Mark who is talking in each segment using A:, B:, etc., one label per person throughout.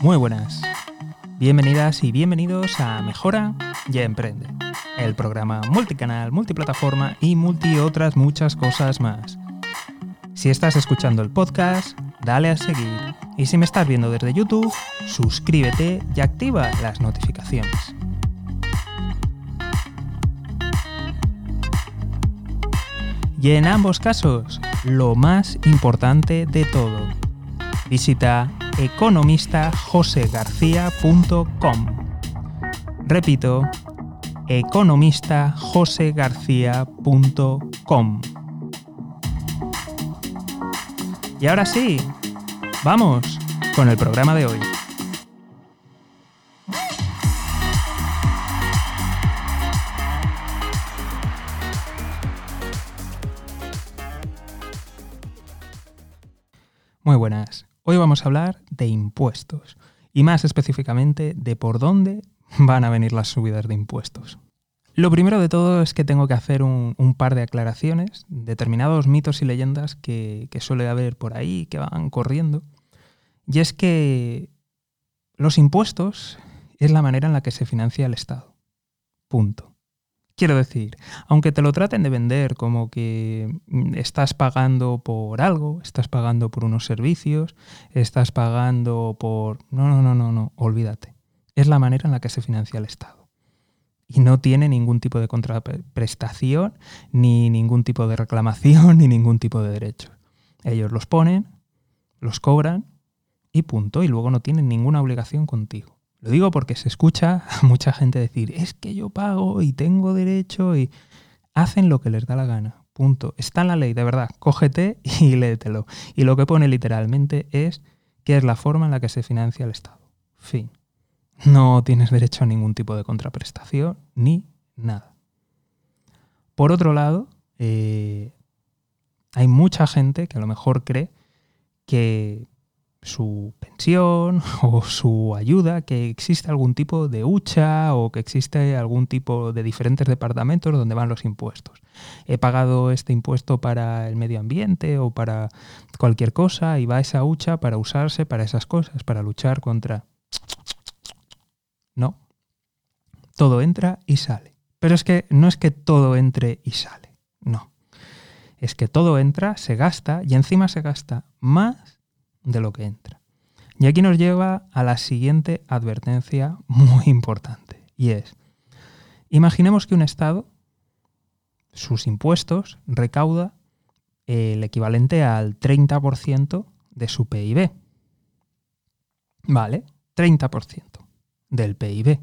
A: Muy buenas. Bienvenidas y bienvenidos a Mejora y Emprende, el programa multicanal, multiplataforma y multi otras muchas cosas más. Si estás escuchando el podcast, dale a seguir. Y si me estás viendo desde YouTube, suscríbete y activa las notificaciones. Y en ambos casos, lo más importante de todo, visita economistajosegarcía.com. Repito, economistajosegarcía.com. Y ahora sí, vamos con el programa de hoy. Hoy vamos a hablar de impuestos y más específicamente de por dónde van a venir las subidas de impuestos. Lo primero de todo es que tengo que hacer un, par de aclaraciones, determinados mitos y leyendas que, que suele haber por ahí, que van corriendo. Y es que los impuestos es la manera en la que se financia el Estado. Punto. Quiero decir, aunque te lo traten de vender como que mm, estás pagando por algo, estás pagando por unos servicios, estás pagando por... No, no, no, no, no, olvídate. Es la manera en la que se financia el Estado. Y no tiene ningún tipo de contraprestación, ni ningún tipo de reclamación, ni ningún tipo de derecho. Ellos los ponen, los cobran y punto. Y luego no tienen ninguna obligación contigo. Lo digo porque se escucha a mucha gente decir, es que yo pago y tengo derecho y hacen lo que les da la gana. Punto. Está en la ley, de verdad. Cógete y léetelo. Y lo que pone literalmente es que es la forma en la que se financia el Estado. Fin. No tienes derecho a ningún tipo de contraprestación ni nada. Por otro lado, eh, hay mucha gente que a lo mejor cree que su pensión o su ayuda, que existe algún tipo de hucha o que existe algún tipo de diferentes departamentos donde van los impuestos. He pagado este impuesto para el medio ambiente o para cualquier cosa y va esa hucha para usarse para esas cosas, para luchar contra... No. Todo entra y sale. Pero es que no es que todo entre y sale. No. Es que todo entra, se gasta y encima se gasta más de lo que entra. Y aquí nos lleva a la siguiente advertencia muy importante, y es, imaginemos que un Estado, sus impuestos, recauda el equivalente al 30% de su PIB. ¿Vale? 30% del PIB.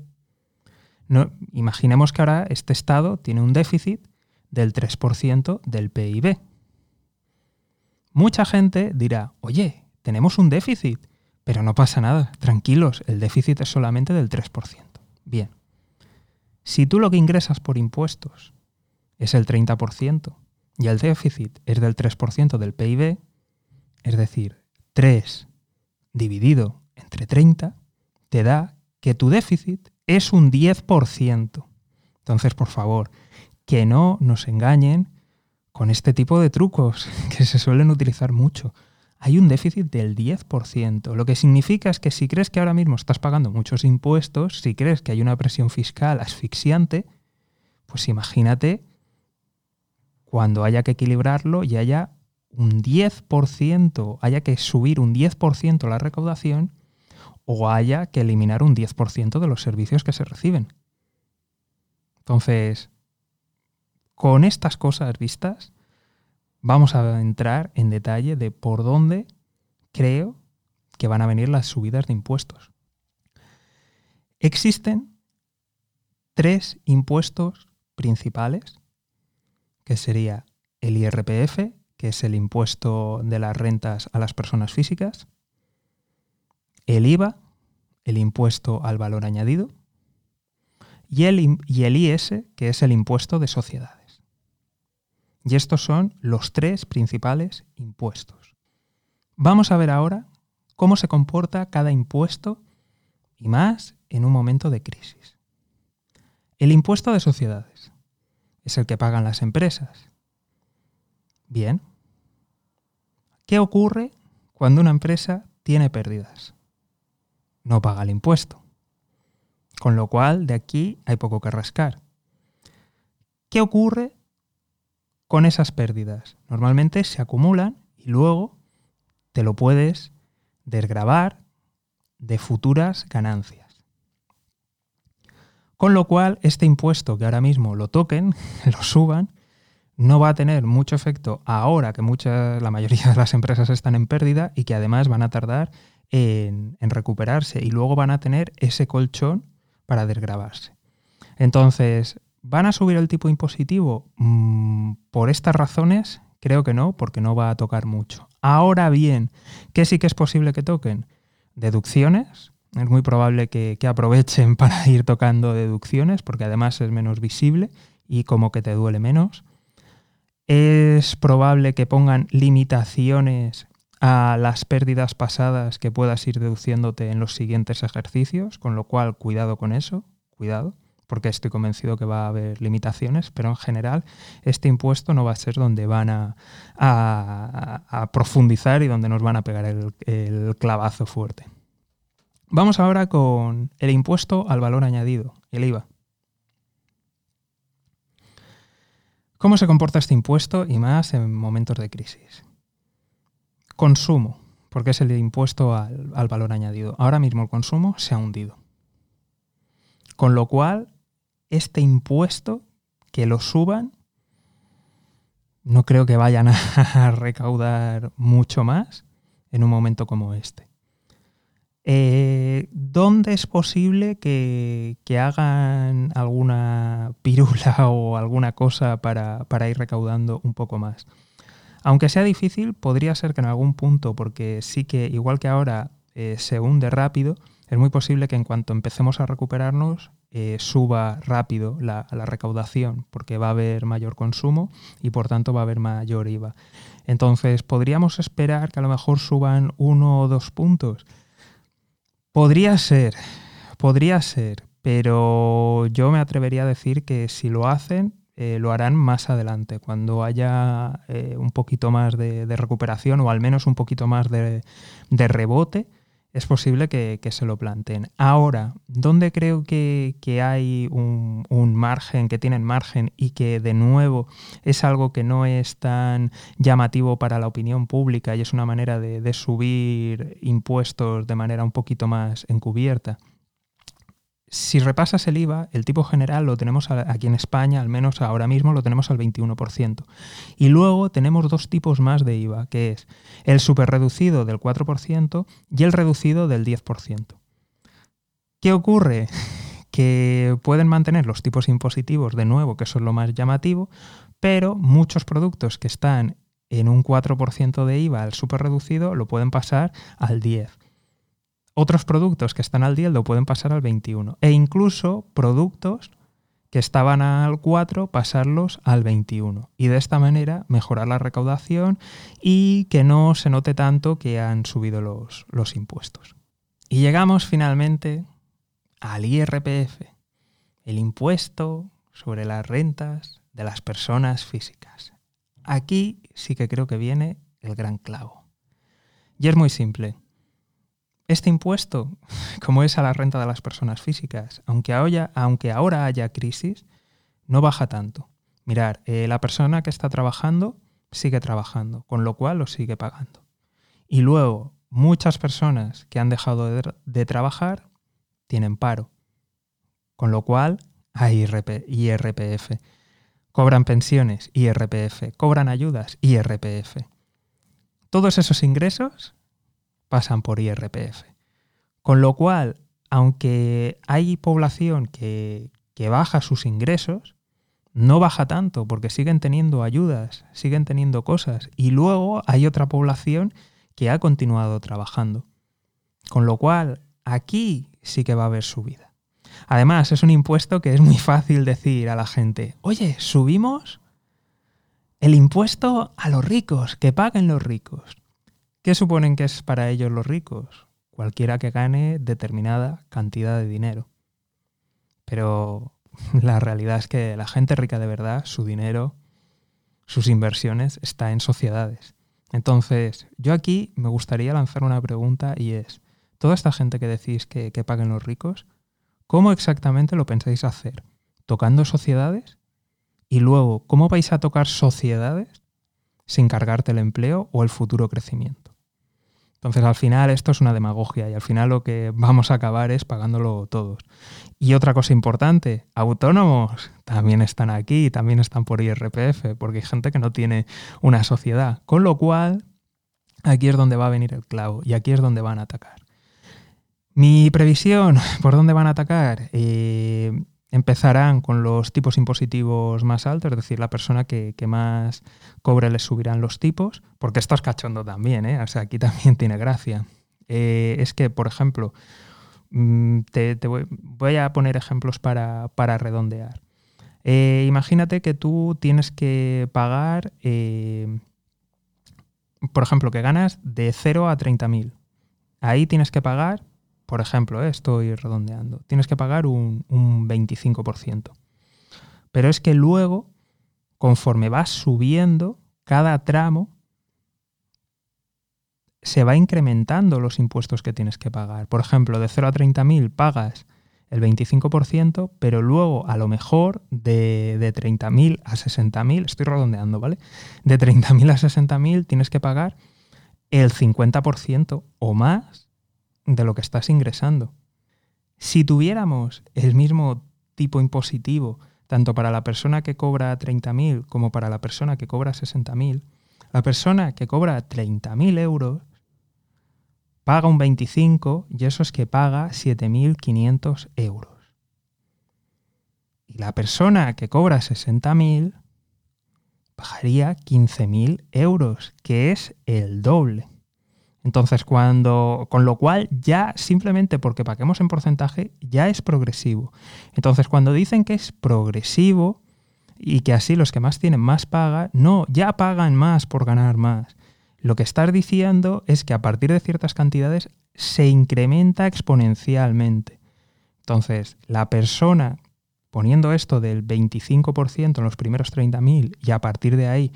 A: No, imaginemos que ahora este Estado tiene un déficit del 3% del PIB. Mucha gente dirá, oye, tenemos un déficit, pero no pasa nada, tranquilos, el déficit es solamente del 3%. Bien, si tú lo que ingresas por impuestos es el 30% y el déficit es del 3% del PIB, es decir, 3 dividido entre 30, te da que tu déficit es un 10%. Entonces, por favor, que no nos engañen con este tipo de trucos que se suelen utilizar mucho hay un déficit del 10%. Lo que significa es que si crees que ahora mismo estás pagando muchos impuestos, si crees que hay una presión fiscal asfixiante, pues imagínate cuando haya que equilibrarlo y haya un 10%, haya que subir un 10% la recaudación o haya que eliminar un 10% de los servicios que se reciben. Entonces, con estas cosas vistas, vamos a entrar en detalle de por dónde creo que van a venir las subidas de impuestos. Existen tres impuestos principales, que sería el IRPF, que es el impuesto de las rentas a las personas físicas, el IVA, el impuesto al valor añadido, y el, y IS, que es el impuesto de sociedad. Y estos son los tres principales impuestos. Vamos a ver ahora cómo se comporta cada impuesto y más en un momento de crisis. El impuesto de sociedades es el que pagan las empresas. Bien. ¿Qué ocurre cuando una empresa tiene pérdidas? no paga el impuesto. Con lo cual, de aquí hay poco que rascar. ¿Qué ocurre con esas pérdidas? Normalmente se acumulan y luego te lo puedes desgravar de futuras ganancias. Con lo cual, este impuesto que ahora mismo lo toquen, lo suban, no va a tener mucho efecto ahora que la mayoría de las empresas están en pérdida y que además van a tardar en, recuperarse y luego van a tener ese colchón para desgravarse. Entonces, ¿van a subir el tipo impositivo? Mm, por estas razones, creo que no, porque no va a tocar mucho. Ahora bien, ¿qué sí que es posible que toquen? Deducciones. Es muy probable que, que aprovechen para ir tocando deducciones, porque además es menos visible y como que te duele menos. Es probable que pongan limitaciones a las pérdidas pasadas que puedas ir deduciéndote en los siguientes ejercicios, con lo cual cuidado con eso, cuidado, porque estoy convencido que va a haber limitaciones, pero en general este impuesto no va a ser donde van a, profundizar y donde nos van a pegar el, el clavazo fuerte. Vamos ahora con el impuesto al valor añadido, el IVA. ¿Cómo se comporta este impuesto y más en momentos de crisis? Consumo, porque es el impuesto al, valor añadido. Ahora mismo el consumo se ha hundido. Con lo cual, este impuesto, que lo suban, no creo que vayan a recaudar mucho más en un momento como este. Eh, ¿Dónde es posible que, hagan alguna pirula o alguna cosa para, para ir recaudando un poco más? Aunque sea difícil, podría ser que en algún punto, porque sí que igual que ahora eh, se hunde rápido, es muy posible que en cuanto empecemos a recuperarnos eh, suba rápido la, recaudación, porque va a haber mayor consumo y por tanto va a haber mayor IVA. Entonces, podríamos esperar que a lo mejor suban uno o dos puntos. Podría ser, podría ser, pero yo me atrevería a decir que si lo hacen, eh, lo harán más adelante, cuando haya eh, un poquito más de, recuperación o al menos un poquito más de, rebote, es posible que, se lo planteen. Ahora, ¿dónde creo que, hay un, margen, que tienen margen y que de nuevo es algo que no es tan llamativo para la opinión pública y es una manera de subir impuestos de manera un poquito más encubierta? Si repasas el IVA, el tipo general lo tenemos aquí en España, al menos ahora mismo lo tenemos al 21%. Y luego tenemos dos tipos más de IVA, que es el superreducido del 4% y el reducido del 10%. ¿Qué ocurre? Que pueden mantener los tipos impositivos de nuevo, que son lo más llamativo, pero muchos productos que están en un 4% de IVA al superreducido lo pueden pasar al 10% otros productos que están al 10 lo pueden pasar al 21. E incluso productos que estaban al 4 pasarlos al 21. Y de esta manera mejorar la recaudación y que no se note tanto que han subido los, los impuestos. Y llegamos finalmente al IRPF, el impuesto sobre las rentas de las personas físicas. Aquí sí que creo que viene el gran clavo. Y es muy simple. Este impuesto, como es a la renta de las personas físicas, aunque, aunque ahora haya crisis, no baja tanto. Mirar, eh, la persona que está trabajando sigue trabajando, con lo cual lo sigue pagando. Y luego, muchas personas que han dejado de, trabajar tienen paro, con lo cual hay IRPF. Cobran pensiones, IRPF. Cobran ayudas, IRPF. Todos esos ingresos pasan por IRPF. Con lo cual, aunque hay población que, baja sus ingresos, no baja tanto porque siguen teniendo ayudas, siguen teniendo cosas y luego hay otra población que ha continuado trabajando. Con lo cual, aquí sí que va a haber subida. Además, es un impuesto que es muy fácil decir a la gente, oye, subimos el impuesto a los ricos, que paguen los ricos. ¿Qué suponen que es para ellos los ricos? Cualquiera que gane determinada cantidad de dinero. Pero la realidad es que la gente rica de verdad, su dinero, sus inversiones, está en sociedades. Entonces, yo aquí me gustaría lanzar una pregunta y es, toda esta gente que decís que, que paguen los ricos, ¿cómo exactamente lo pensáis hacer? ¿Tocando sociedades? Y luego, ¿cómo vais a tocar sociedades sin cargarte el empleo o el futuro crecimiento? Entonces, al final, esto es una demagogia y al final lo que vamos a acabar es pagándolo todos. Y otra cosa importante, autónomos también están aquí, también están por IRPF, porque hay gente que no tiene una sociedad. Con lo cual, aquí es donde va a venir el clavo y aquí es donde van a atacar. Mi previsión, ¿por dónde van a atacar? Eh, empezarán con los tipos impositivos más altos, es decir, la persona que, más cobre les subirán los tipos, porque esto es cachondo también, ¿eh? o sea, aquí también tiene gracia. Eh, es que, por ejemplo, mm, te, voy, a poner ejemplos para, redondear. Eh, imagínate que tú tienes que pagar, eh, por ejemplo, que ganas de 0 a 30.000. Ahí tienes que pagar por ejemplo, eh, estoy redondeando, tienes que pagar un, 25%. Pero es que luego, conforme vas subiendo, cada tramo se va incrementando los impuestos que tienes que pagar. Por ejemplo, de 0 a 30.000 pagas el 25%, pero luego a lo mejor de, de 30.000 a 60.000, estoy redondeando, ¿vale? De 30.000 a 60.000 tienes que pagar el 50% o más de lo que estás ingresando. Si tuviéramos el mismo tipo impositivo, tanto para la persona que cobra 30.000 como para la persona que cobra 60.000, la persona que cobra 30.000 euros paga un 25 y eso es que paga 7.500 euros. Y la persona que cobra 60.000 pagaría 15.000 euros, que es el doble. Entonces, cuando, con lo cual ya simplemente porque paguemos en porcentaje ya es progresivo. Entonces, cuando dicen que es progresivo y que así los que más tienen más pagan, no, ya pagan más por ganar más. Lo que estás diciendo es que a partir de ciertas cantidades se incrementa exponencialmente. Entonces, la persona poniendo esto del 25% en los primeros 30.000 y a partir de ahí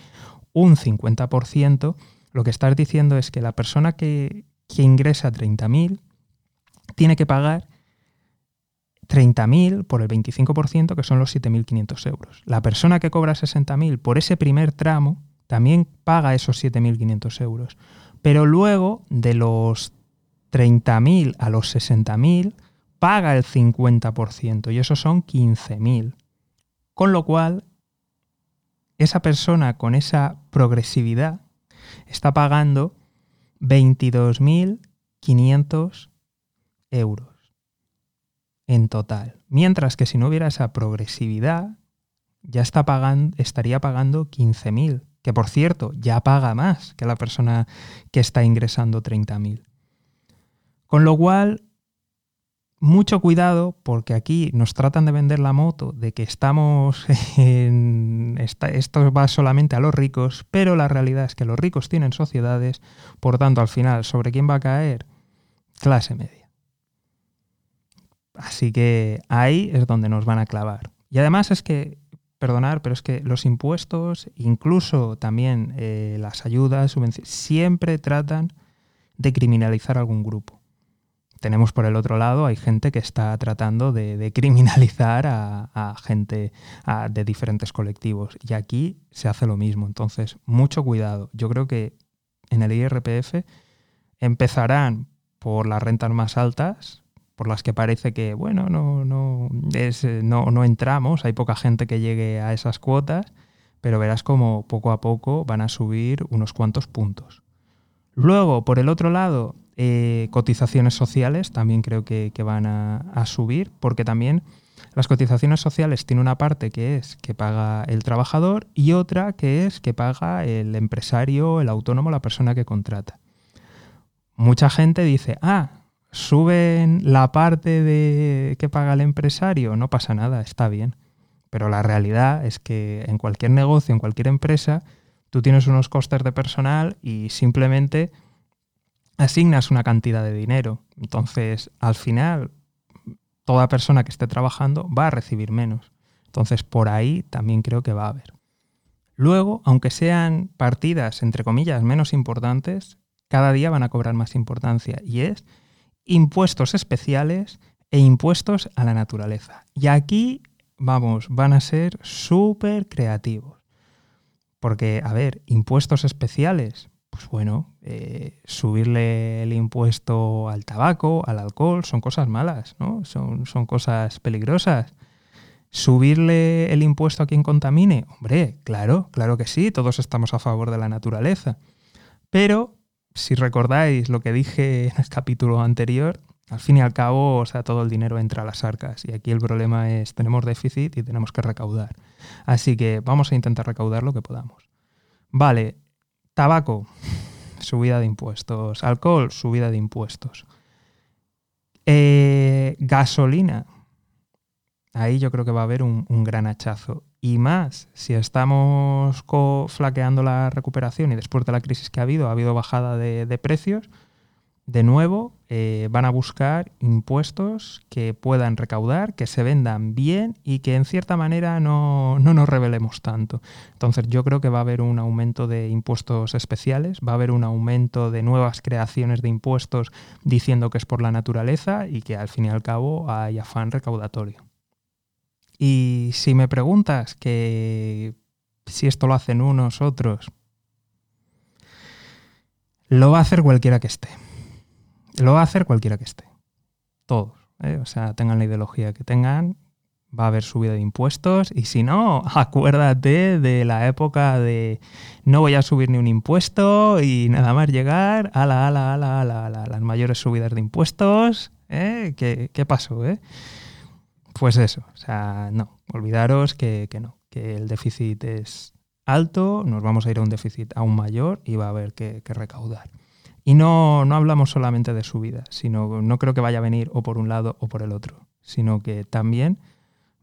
A: un 50%, lo que estás diciendo es que la persona que, ingresa 30.000 tiene que pagar 30.000 por el 25%, que son los 7.500 euros. La persona que cobra 60.000 por ese primer tramo también paga esos 7.500 euros. Pero luego, de los 30.000 a los 60.000, paga el 50% y eso son 15.000. Con lo cual, esa persona con esa progresividad está pagando 22.500 euros en total. Mientras que si no hubiera esa progresividad, ya está pagando, estaría pagando 15.000, que por cierto ya paga más que la persona que está ingresando 30.000. Con lo cual, mucho cuidado porque aquí nos tratan de vender la moto de que estamos en esto va solamente a los ricos, pero la realidad es que los ricos tienen sociedades, por tanto al final sobre quién va a caer clase media. Así que ahí es donde nos van a clavar. Y además es que, perdonar, pero es que los impuestos, incluso también eh, las ayudas, siempre tratan de criminalizar algún grupo tenemos por el otro lado, hay gente que está tratando de, criminalizar a, gente de diferentes colectivos. Y aquí se hace lo mismo. Entonces, mucho cuidado. Yo creo que en el IRPF empezarán por las rentas más altas, por las que parece que, bueno, no, no, no, no entramos, hay poca gente que llegue a esas cuotas, pero verás como poco a poco van a subir unos cuantos puntos. Luego, por el otro lado, eh, cotizaciones sociales también creo que, van a, subir, porque también las cotizaciones sociales tienen una parte que es que paga el trabajador y otra que es que paga el empresario, el autónomo, la persona que contrata. Mucha gente dice, ah, suben la parte de que paga el empresario, no pasa nada, está bien. Pero la realidad es que en cualquier negocio, en cualquier empresa, tú tienes unos costes de personal y simplemente asignas una cantidad de dinero. Entonces, al final, toda persona que esté trabajando va a recibir menos. Entonces, por ahí también creo que va a haber. Luego, aunque sean partidas, entre comillas, menos importantes, cada día van a cobrar más importancia. Y es impuestos especiales e impuestos a la naturaleza. Y aquí, vamos, van a ser súper creativos. Porque, a ver, impuestos especiales, pues bueno, eh, subirle el impuesto al tabaco, al alcohol, son cosas malas, ¿no? Son, son cosas peligrosas. ¿Subirle el impuesto a quien contamine? Hombre, claro, claro que sí, todos estamos a favor de la naturaleza. Pero, si recordáis lo que dije en el capítulo anterior, al fin y al cabo, o sea, todo el dinero entra a las arcas. Y aquí el problema es, tenemos déficit y tenemos que recaudar. Así que vamos a intentar recaudar lo que podamos. Vale, tabaco, subida de impuestos. Alcohol, subida de impuestos. Eh, gasolina, ahí yo creo que va a haber un, gran hachazo. Y más, si estamos flaqueando la recuperación y después de la crisis que ha habido, ha habido bajada de, precios, de nuevo eh, van a buscar impuestos que puedan recaudar, que se vendan bien y que en cierta manera no, no, nos revelemos tanto. Entonces yo creo que va a haber un aumento de impuestos especiales, va a haber un aumento de nuevas creaciones de impuestos diciendo que es por la naturaleza y que al fin y al cabo hay afán recaudatorio. Y si me preguntas que si esto lo hacen unos, otros, lo va a hacer cualquiera que esté. Lo va a hacer cualquiera que esté. Todos. ¿eh? O sea, tengan la ideología que tengan, va a haber subida de impuestos y si no, acuérdate de la época de no voy a subir ni un impuesto y nada más llegar, a la, ala, ala, ala, ala las mayores subidas de impuestos. ¿eh? ¿Qué, ¿Qué, pasó? Eh? Pues eso, o sea, no, olvidaros que, no, que el déficit es alto, nos vamos a ir a un déficit aún mayor y va a haber que, recaudar. Y no, no hablamos solamente de subida, sino no creo que vaya a venir o por un lado o por el otro, sino que también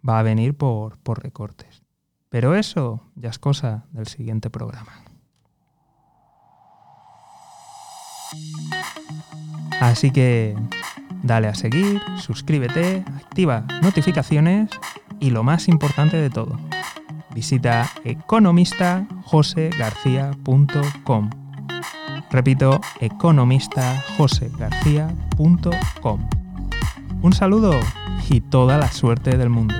A: va a venir por, por recortes. Pero eso ya es cosa del siguiente programa. Así que Dale a seguir, suscríbete, activa notificaciones y lo más importante de todo, visita economistajosegarcía.com. Repito, economistajosegarcía.com. Un saludo y toda la suerte del mundo.